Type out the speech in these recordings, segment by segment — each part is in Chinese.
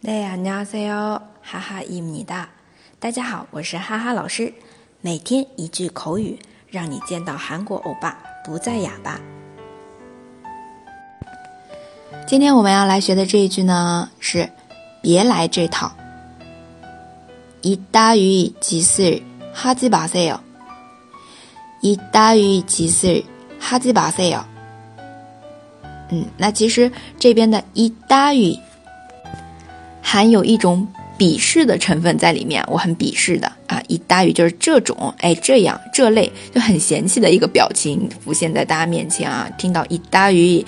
네 안녕하세요. 하하입니다. 大家好，我是哈哈老师。每天一句口语，让你见到韩国欧巴不再哑巴。今天我们要来学的这一句呢，是别来这套。이따위짓을하지마세 요。 이따위짓을하지마세 요。 嗯，那其实这边的一따위 含有一种鄙视的成分在里面，我很鄙视的啊，一大于就是这种，哎，这样这类就很嫌弃的一个表情浮现在大家面前啊，听到一大于，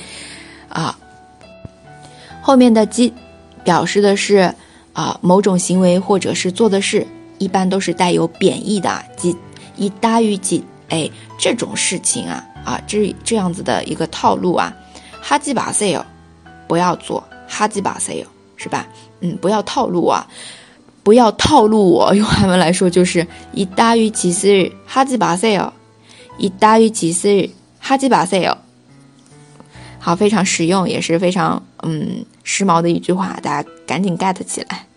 啊，后面的基表示的是啊某种行为或者是做的事，一般都是带有贬义的，即一大于几哎这种事情啊啊这这样子的一个套路啊，哈基巴塞哟，不要做哈基巴塞哟。是吧？嗯，不要套路啊，不要套路我。用韩文来说就是一大于其实哈基巴塞哟，一大于其实哈基巴塞哟。好，非常实用，也是非常嗯时髦的一句话，大家赶紧 get 起来。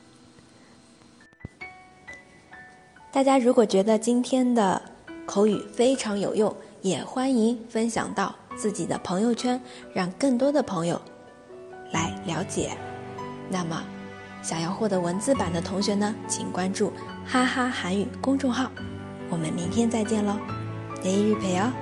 大家如果觉得今天的口语非常有用，也欢迎分享到。自己的朋友圈，让更多的朋友来了解。那么想要获得文字版的同学呢，请关注哈哈韩语公众号，我们明天再见喽，每日陪哦。